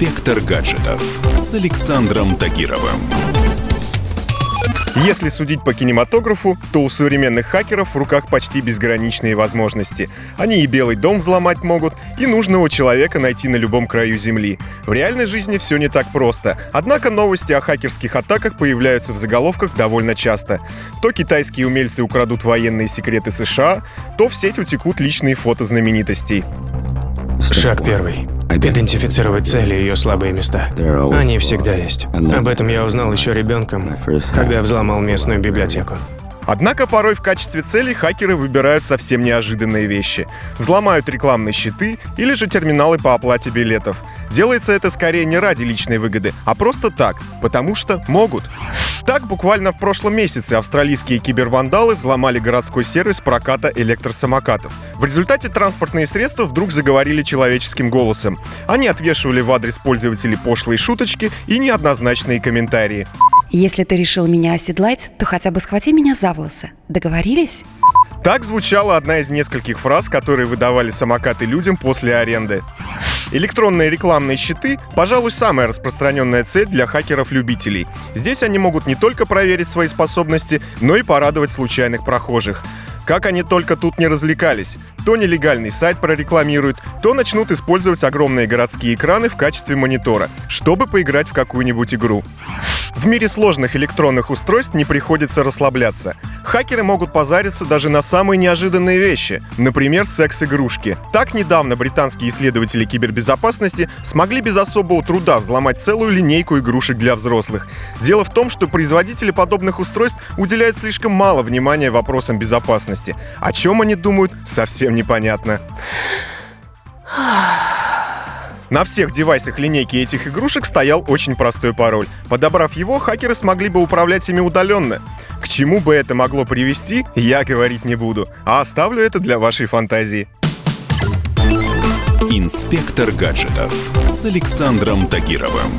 Инспектор гаджетов с Александром Тагировым. Если судить по кинематографу, то у современных хакеров в руках почти безграничные возможности. Они и Белый дом взломать могут, и нужного человека найти на любом краю Земли. В реальной жизни все не так просто. Однако новости о хакерских атаках появляются в заголовках довольно часто. То китайские умельцы украдут военные секреты США, то в сеть утекут личные фото знаменитостей. Шаг первый. Идентифицировать цели и ее слабые места. Они всегда есть. Об этом я узнал еще ребенком, когда взломал местную библиотеку. Однако порой в качестве цели хакеры выбирают совсем неожиданные вещи. Взломают рекламные щиты или же терминалы по оплате билетов. Делается это скорее не ради личной выгоды, а просто так, потому что могут. Так, буквально в прошлом месяце австралийские кибервандалы взломали городской сервис проката электросамокатов. В результате транспортные средства вдруг заговорили человеческим голосом. Они отвешивали в адрес пользователей пошлые шуточки и неоднозначные комментарии. Если ты решил меня оседлать, то хотя бы схвати меня за волосы. Договорились? Так звучала одна из нескольких фраз, которые выдавали самокаты людям после аренды. Электронные рекламные щиты, пожалуй, самая распространенная цель для хакеров-любителей. Здесь они могут не только проверить свои способности, но и порадовать случайных прохожих. Как они только тут не развлекались. То нелегальный сайт прорекламируют, то начнут использовать огромные городские экраны в качестве монитора, чтобы поиграть в какую-нибудь игру. В мире сложных электронных устройств не приходится расслабляться. Хакеры могут позариться даже на самые неожиданные вещи, например, секс-игрушки. Так недавно британские исследователи кибербезопасности смогли без особого труда взломать целую линейку игрушек для взрослых. Дело в том, что производители подобных устройств уделяют слишком мало внимания вопросам безопасности. О чем они думают, совсем непонятно. На всех девайсах линейки этих игрушек стоял очень простой пароль. Подобрав его, хакеры смогли бы управлять ими удаленно. К чему бы это могло привести, я говорить не буду, а оставлю это для вашей фантазии. Инспектор гаджетов с Александром Тагировым.